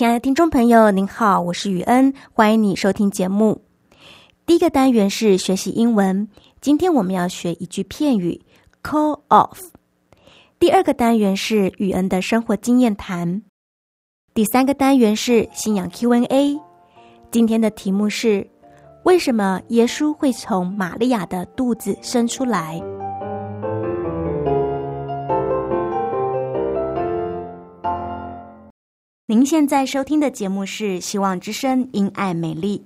亲爱的听众朋友，您好，我是雨恩，欢迎你收听节目。第一个单元是学习英文，今天我们要学一句片语 “call off”。第二个单元是雨恩的生活经验谈。第三个单元是信仰 Q&A。今天的题目是：为什么耶稣会从玛利亚的肚子生出来？您现在收听的节目是《希望之声·因爱美丽》。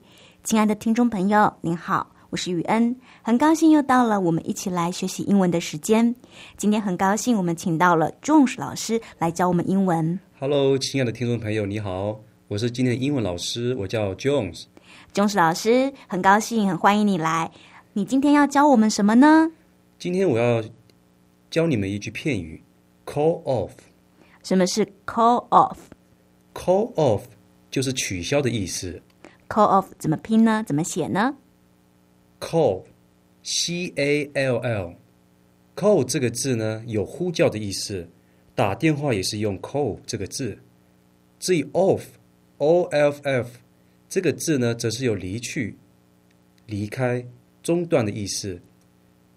亲爱的听众朋友，您好，我是雨恩，很高兴又到了我们一起来学习英文的时间。今天很高兴我们请到了 Jones 老师来教我们英文。Hello，亲爱的听众朋友，你好，我是今天的英文老师，我叫 Jones。Jones 老师，很高兴，很欢迎你来。你今天要教我们什么呢？今天我要教你们一句片语：call off。什么是 call off？Call off 就是取消的意思。Call off 怎么拼呢？怎么写呢？Call，C A L L，Call 这个字呢有呼叫的意思，打电话也是用 call 这个字。至于 off，O F F 这个字呢，则是有离去、离开、中断的意思。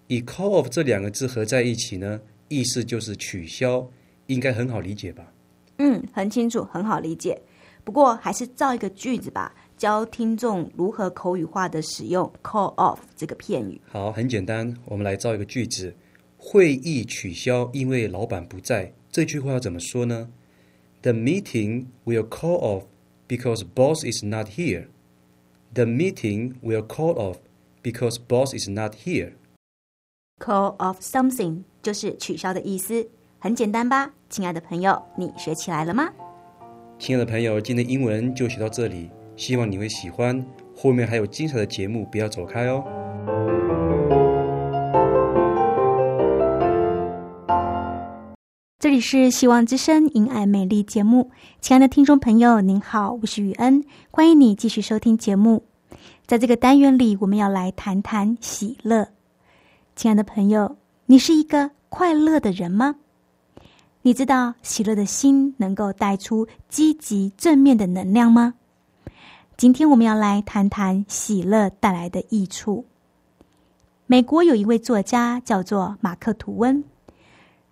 以 call off 这两个字合在一起呢，意思就是取消，应该很好理解吧？嗯，很清楚，很好理解。不过还是造一个句子吧，教听众如何口语化的使用 “call off” 这个片语。好，很简单，我们来造一个句子：会议取消，因为老板不在。这句话要怎么说呢？The meeting will call off because boss is not here. The meeting will call off because boss is not here. Call off something 就是取消的意思。很简单吧，亲爱的朋友，你学起来了吗？亲爱的朋友，今天英文就学到这里，希望你会喜欢。后面还有精彩的节目，不要走开哦。这里是希望之声因爱美丽节目，亲爱的听众朋友，您好，我是雨恩，欢迎你继续收听节目。在这个单元里，我们要来谈谈喜乐。亲爱的朋友，你是一个快乐的人吗？你知道喜乐的心能够带出积极正面的能量吗？今天我们要来谈谈喜乐带来的益处。美国有一位作家叫做马克·吐温，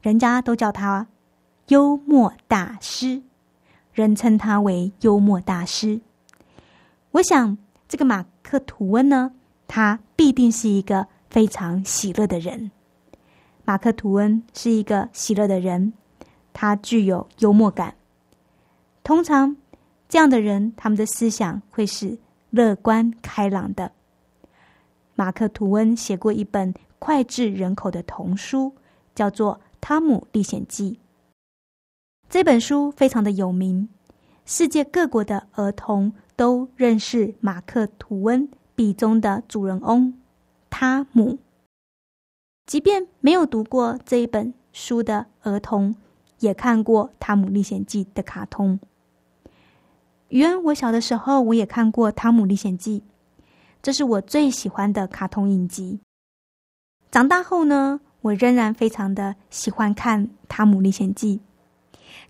人家都叫他幽默大师，人称他为幽默大师。我想，这个马克·吐温呢，他必定是一个非常喜乐的人。马克·吐温是一个喜乐的人。他具有幽默感。通常，这样的人，他们的思想会是乐观开朗的。马克·吐温写过一本脍炙人口的童书，叫做《汤姆历险记》。这本书非常的有名，世界各国的儿童都认识马克·吐温笔中的主人翁汤姆。即便没有读过这一本书的儿童。也看过《汤姆历险记》的卡通。原我小的时候，我也看过《汤姆历险记》，这是我最喜欢的卡通影集。长大后呢，我仍然非常的喜欢看《汤姆历险记》。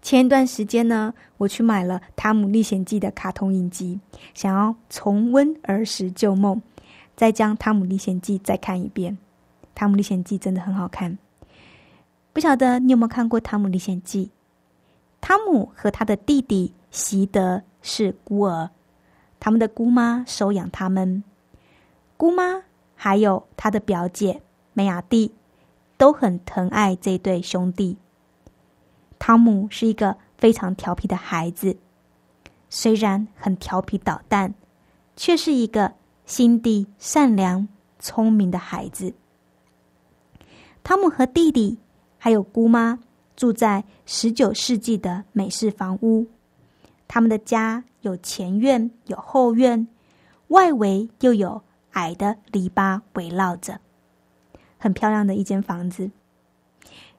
前一段时间呢，我去买了《汤姆历险记》的卡通影集，想要重温儿时旧梦，再将《汤姆历险记》再看一遍。汤姆历险记》真的很好看。不晓得你有没有看过《汤姆历险记》？汤姆和他的弟弟席德是孤儿，他们的姑妈收养他们。姑妈还有他的表姐梅雅蒂都很疼爱这对兄弟。汤姆是一个非常调皮的孩子，虽然很调皮捣蛋，却是一个心地善良、聪明的孩子。汤姆和弟弟还有姑妈。住在十九世纪的美式房屋，他们的家有前院、有后院，外围又有矮的篱笆围绕着，很漂亮的一间房子。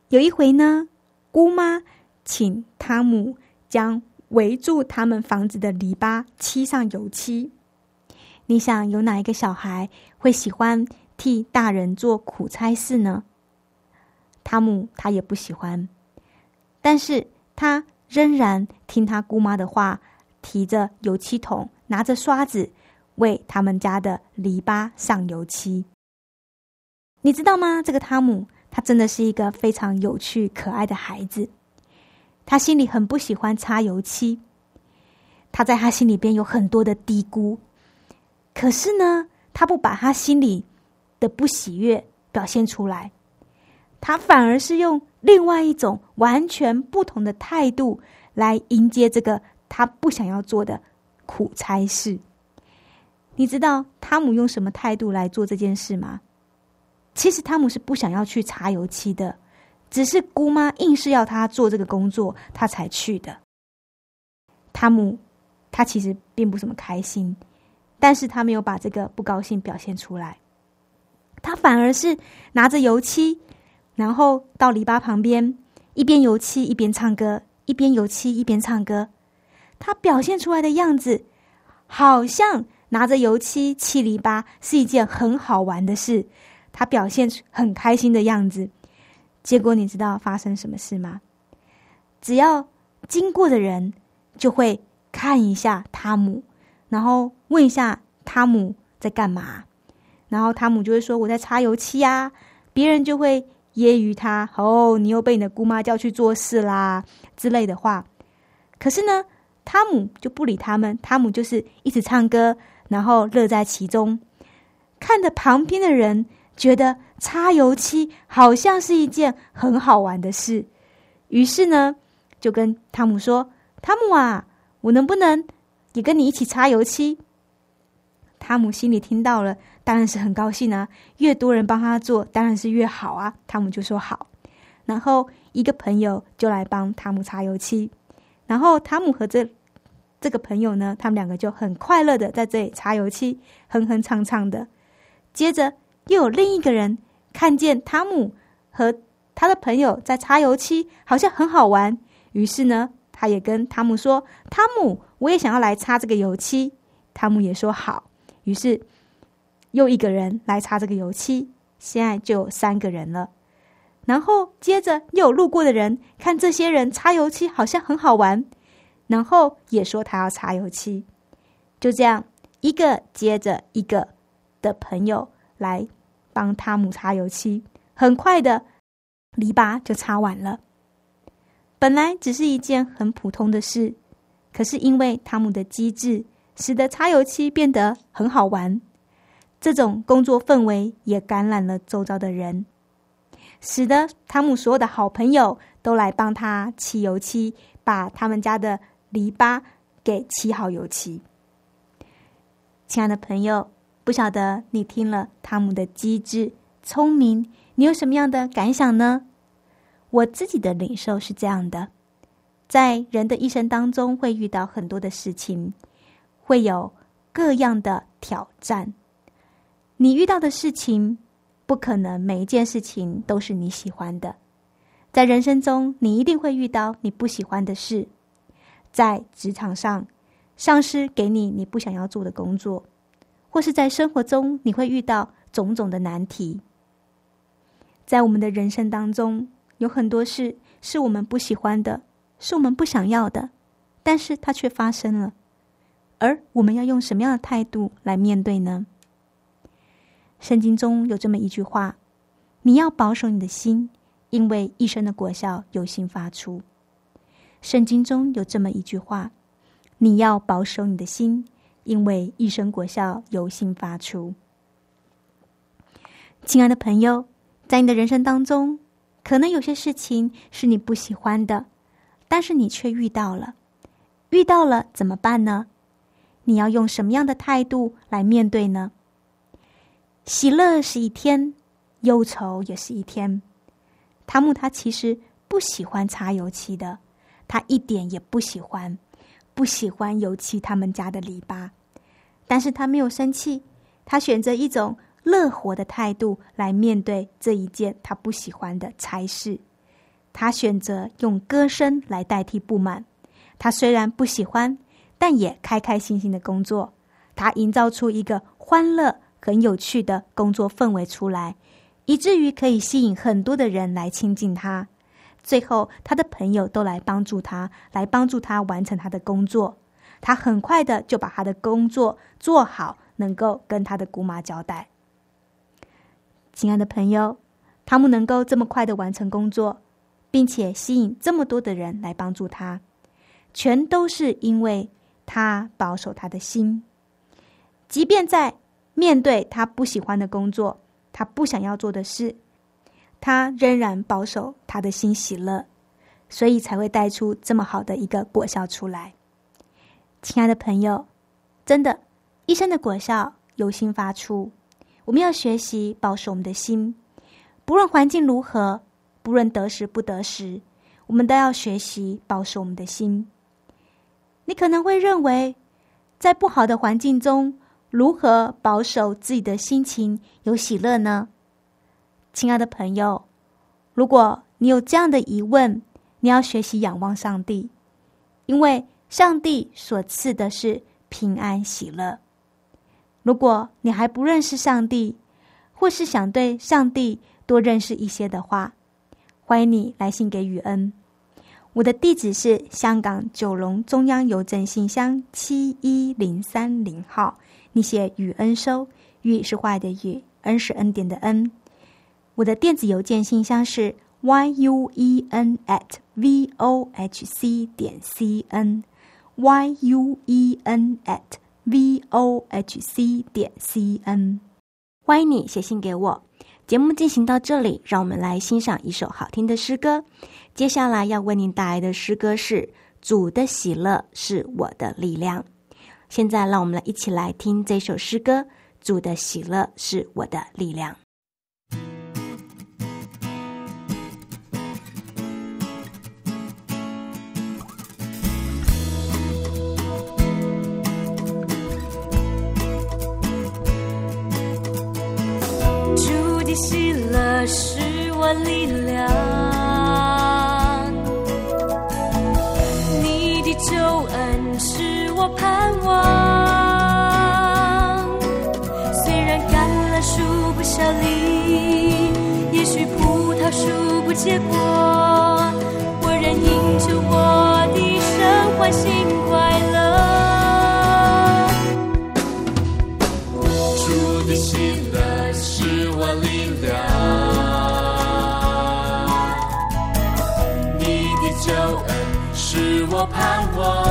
有一回呢，姑妈请汤姆将围住他们房子的篱笆漆上油漆。你想，有哪一个小孩会喜欢替大人做苦差事呢？汤姆他也不喜欢。但是他仍然听他姑妈的话，提着油漆桶，拿着刷子，为他们家的篱笆上油漆。你知道吗？这个汤姆，他真的是一个非常有趣、可爱的孩子。他心里很不喜欢擦油漆，他在他心里边有很多的嘀咕。可是呢，他不把他心里的不喜悦表现出来，他反而是用。另外一种完全不同的态度来迎接这个他不想要做的苦差事。你知道汤姆用什么态度来做这件事吗？其实汤姆是不想要去擦油漆的，只是姑妈硬是要他做这个工作，他才去的。汤姆他其实并不怎么开心，但是他没有把这个不高兴表现出来，他反而是拿着油漆。然后到篱笆旁边，一边油漆一边唱歌，一边油漆一边唱歌。他表现出来的样子，好像拿着油漆漆篱笆是一件很好玩的事。他表现很开心的样子。结果你知道发生什么事吗？只要经过的人就会看一下汤姆，然后问一下汤姆在干嘛，然后汤姆就会说我在擦油漆啊。别人就会。揶揄他哦，你又被你的姑妈叫去做事啦之类的话。可是呢，汤姆就不理他们，汤姆就是一直唱歌，然后乐在其中，看着旁边的人觉得擦油漆好像是一件很好玩的事。于是呢，就跟汤姆说：“汤姆啊，我能不能也跟你一起擦油漆？”汤姆心里听到了。当然是很高兴啊！越多人帮他做，当然是越好啊。汤姆就说好，然后一个朋友就来帮汤姆擦油漆，然后汤姆和这这个朋友呢，他们两个就很快乐的在这里擦油漆，哼哼唱唱的。接着又有另一个人看见汤姆和他的朋友在擦油漆，好像很好玩，于是呢，他也跟汤姆说：“汤姆，我也想要来擦这个油漆。”汤姆也说好，于是。又一个人来擦这个油漆，现在就有三个人了。然后接着又有路过的人看这些人擦油漆，好像很好玩，然后也说他要擦油漆。就这样，一个接着一个的朋友来帮汤姆擦油漆，很快的篱笆就擦完了。本来只是一件很普通的事，可是因为汤姆的机智，使得擦油漆变得很好玩。这种工作氛围也感染了周遭的人，使得汤姆所有的好朋友都来帮他漆油漆，把他们家的篱笆给漆好油漆。亲爱的朋友，不晓得你听了汤姆的机智、聪明，你有什么样的感想呢？我自己的领受是这样的：在人的一生当中，会遇到很多的事情，会有各样的挑战。你遇到的事情，不可能每一件事情都是你喜欢的。在人生中，你一定会遇到你不喜欢的事。在职场上，上司给你你不想要做的工作，或是在生活中，你会遇到种种的难题。在我们的人生当中，有很多事是我们不喜欢的，是我们不想要的，但是它却发生了。而我们要用什么样的态度来面对呢？圣经中有这么一句话：“你要保守你的心，因为一生的果效由心发出。圣经中有这么一句话：“你要保守你的心，因为一生果效由心发出。”亲爱的朋友，在你的人生当中，可能有些事情是你不喜欢的，但是你却遇到了。遇到了怎么办呢？你要用什么样的态度来面对呢？喜乐是一天，忧愁也是一天。汤姆他其实不喜欢擦油漆的。他一点也不喜欢，不喜欢油漆他们家的篱笆，但是他没有生气，他选择一种乐活的态度来面对这一件他不喜欢的差事。他选择用歌声来代替不满。他虽然不喜欢，但也开开心心的工作。他营造出一个欢乐、很有趣的工作氛围出来，以至于可以吸引很多的人来亲近他。最后，他的朋友都来帮助他，来帮助他完成他的工作。他很快的就把他的工作做好，能够跟他的姑妈交代。亲爱的朋友，汤姆能够这么快的完成工作，并且吸引这么多的人来帮助他，全都是因为他保守他的心。即便在面对他不喜欢的工作，他不想要做的事。他仍然保守他的心喜乐，所以才会带出这么好的一个果效出来。亲爱的朋友，真的，一生的果效由心发出。我们要学习保守我们的心，不论环境如何，不论得时不得时，我们都要学习保守我们的心。你可能会认为，在不好的环境中，如何保守自己的心情有喜乐呢？亲爱的朋友，如果你有这样的疑问，你要学习仰望上帝，因为上帝所赐的是平安喜乐。如果你还不认识上帝，或是想对上帝多认识一些的话，欢迎你来信给雨恩。我的地址是香港九龙中央邮政信箱七一零三零号，你写雨恩收，雨是坏的雨，恩是恩典的恩。我的电子邮件信箱是 y u e n at v o h c 点 c n y u e n at v o h c 点 c n，欢迎你写信给我。节目进行到这里，让我们来欣赏一首好听的诗歌。接下来要为您带来的诗歌是《主的喜乐是我的力量》。现在，让我们来一起来听这首诗歌：《主的喜乐是我的力量》。主的喜乐是我力量，你的救恩是盼望。虽然橄榄树不效力，也许葡萄树不结果，我仍因着我的神欢欣快乐。我盼望，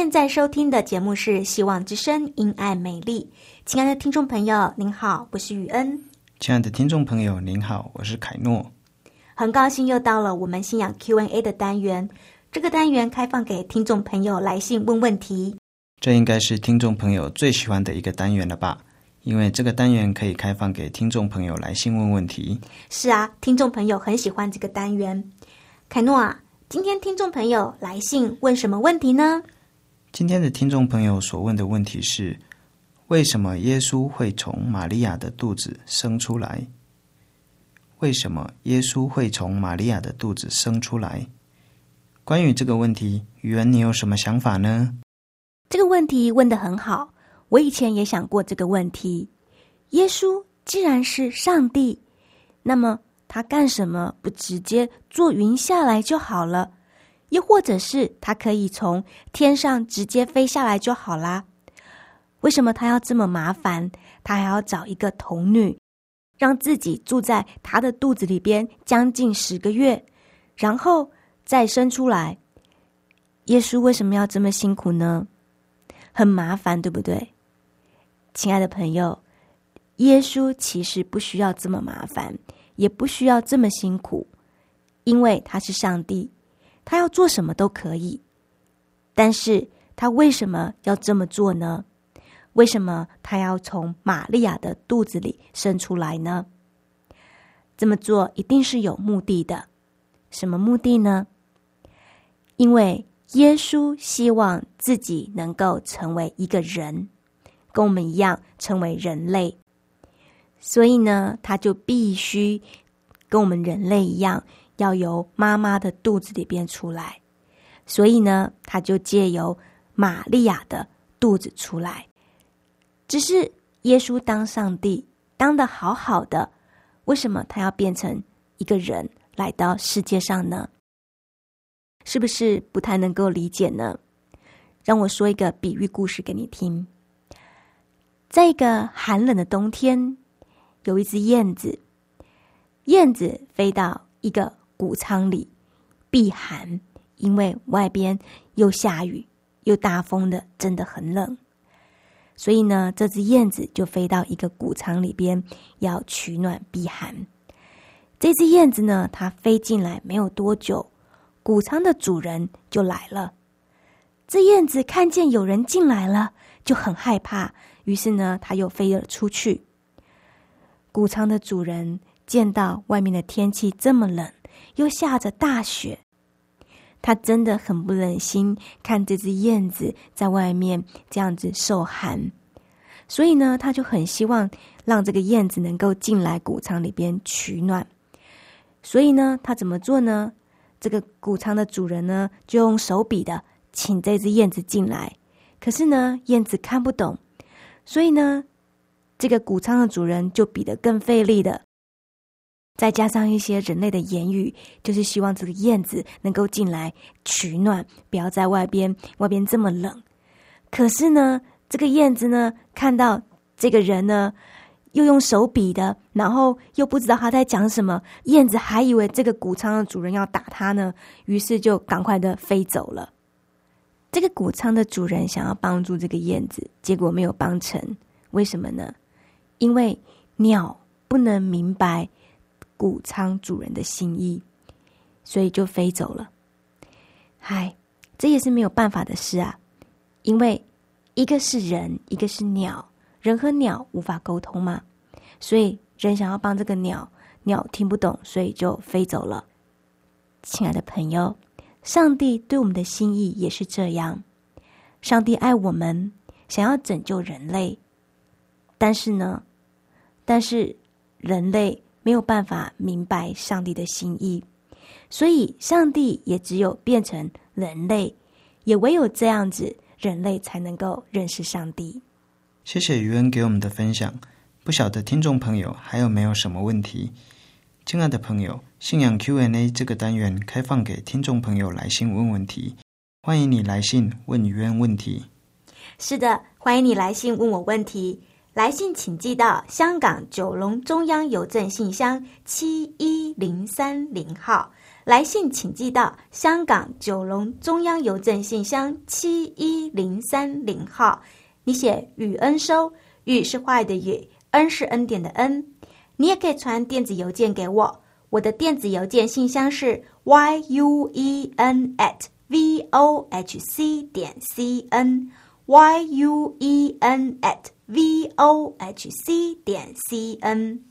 现在收听的节目是《希望之声·因爱美丽》。亲爱的听众朋友，您好，我是雨恩，亲爱的听众朋友，您好，我是凯诺。很高兴又到了我们信仰 Q&A 的单元。这个单元开放给听众朋友来信问问题。这应该是听众朋友最喜欢的一个单元了吧？因为这个单元可以开放给听众朋友来信问问题。是啊，听众朋友很喜欢这个单元。凯诺啊，今天听众朋友来信问什么问题呢？今天的听众朋友所问的问题是：为什么耶稣会从玛利亚的肚子生出来？为什么耶稣会从玛利亚的肚子生出来？关于这个问题，宇文，你有什么想法呢？这个问题问得很好，我以前也想过这个问题。耶稣既然是上帝，那么他干什么不直接坐云下来就好了？又或者是他可以从天上直接飞下来就好啦？为什么他要这么麻烦？他还要找一个童女，让自己住在他的肚子里边将近十个月，然后再生出来？耶稣为什么要这么辛苦呢？很麻烦，对不对？亲爱的朋友，耶稣其实不需要这么麻烦，也不需要这么辛苦，因为他是上帝。他要做什么都可以，但是他为什么要这么做呢？为什么他要从玛利亚的肚子里生出来呢？这么做一定是有目的的。什么目的呢？因为耶稣希望自己能够成为一个人，跟我们一样成为人类，所以呢，他就必须跟我们人类一样。要由妈妈的肚子里边出来，所以呢，他就借由玛利亚的肚子出来。只是耶稣当上帝当的好好的，为什么他要变成一个人来到世界上呢？是不是不太能够理解呢？让我说一个比喻故事给你听。在一个寒冷的冬天，有一只燕子，燕子飞到一个。谷仓里避寒，因为外边又下雨又大风的，真的很冷。所以呢，这只燕子就飞到一个谷仓里边，要取暖避寒。这只燕子呢，它飞进来没有多久，谷仓的主人就来了。这燕子看见有人进来了，就很害怕，于是呢，它又飞了出去。谷仓的主人见到外面的天气这么冷，又下着大雪，他真的很不忍心看这只燕子在外面这样子受寒，所以呢，他就很希望让这个燕子能够进来谷仓里边取暖。所以呢，他怎么做呢？这个谷仓的主人呢，就用手比的请这只燕子进来。可是呢，燕子看不懂，所以呢，这个谷仓的主人就比得更费力的。再加上一些人类的言语，就是希望这个燕子能够进来取暖，不要在外边，外边这么冷。可是呢，这个燕子呢，看到这个人呢。又用手比的，然后又不知道他在讲什么。燕子还以为这个谷仓的主人要打他呢，于是就赶快的飞走了。这个谷仓的主人想要帮助这个燕子，结果没有帮成。为什么呢？因为鸟不能明白谷仓主人的心意，所以就飞走了。嗨，这也是没有办法的事啊，因为一个是人，一个是鸟。人和鸟无法沟通嘛，所以人想要帮这个鸟，鸟听不懂，所以就飞走了。亲爱的朋友，上帝对我们的心意也是这样。上帝爱我们，想要拯救人类，但是呢，但是人类没有办法明白上帝的心意，所以上帝也只有变成人类，也唯有这样子，人类才能够认识上帝。谢谢余恩给我们的分享。不晓得听众朋友还有没有什么问题？亲爱的朋友，信仰 Q&A 这个单元开放给听众朋友来信问问题，欢迎你来信问余恩问题。是的，欢迎你来信问我问题。来信请寄到香港九龙中央邮政信箱七一零三零号。来信请寄到香港九龙中央邮政信箱七一零三零号。你写雨恩收，雨是坏的雨，恩是恩典的恩。你也可以传电子邮件给我，我的电子邮件信箱是 y u e n at v o h c 点 c n y u e n at v o h c 点 c n。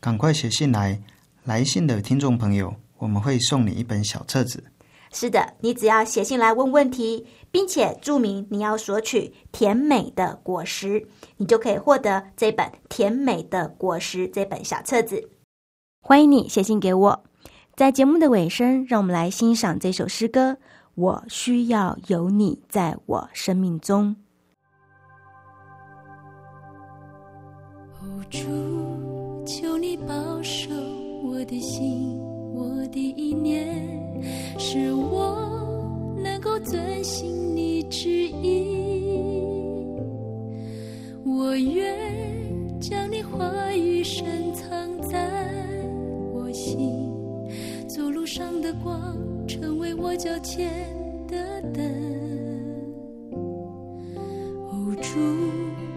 赶快写信来，来信的听众朋友，我们会送你一本小册子。是的，你只要写信来问问题，并且注明你要索取甜美的果实，你就可以获得这本《甜美的果实》这本小册子。欢迎你写信给我。在节目的尾声，让我们来欣赏这首诗歌。我需要有你在我生命中。主，求你保守我的心，我的意念。使我能够遵行你旨意，我愿将你话语深藏在我心，走路上的光，成为我脚前的灯。主，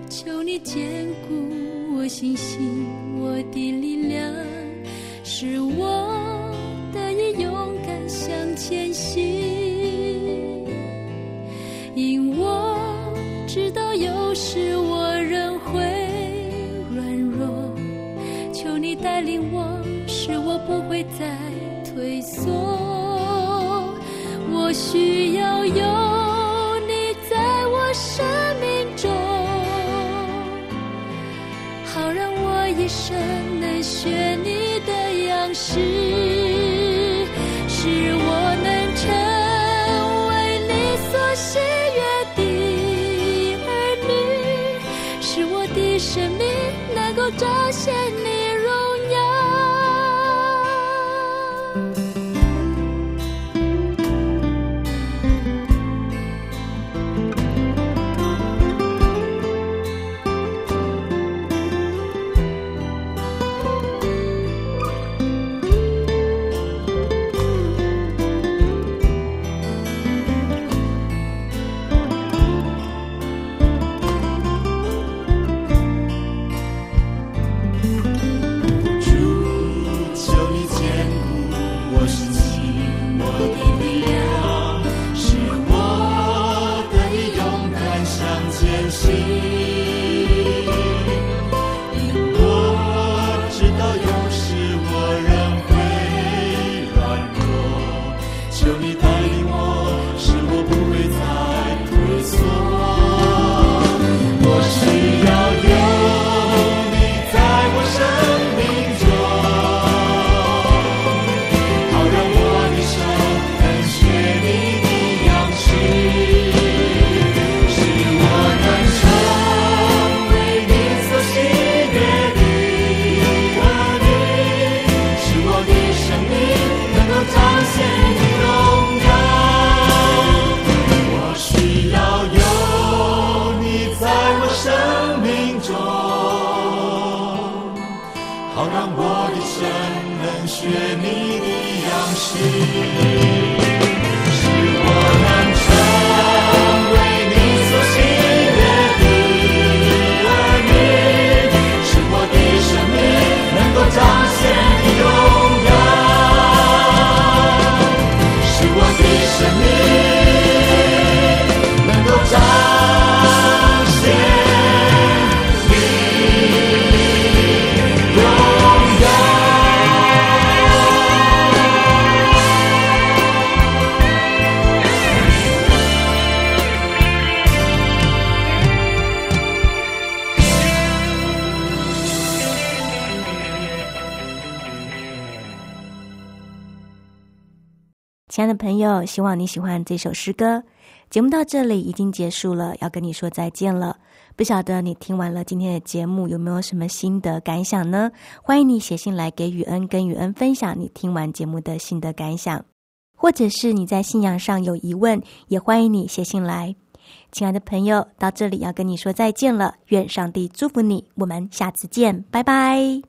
求你坚固我信心，我的力量，的朋友，希望你喜欢这首诗歌。节目到这里已经结束了，要跟你说再见了。不晓得你听完了今天的节目有没有什么心得感想呢？欢迎你写信来给雨恩，跟雨恩分享你听完节目的心得感想，或者是你在信仰上有疑问，也欢迎你写信来。亲爱的朋友，到这里要跟你说再见了，愿上帝祝福你，我们下次见，拜拜。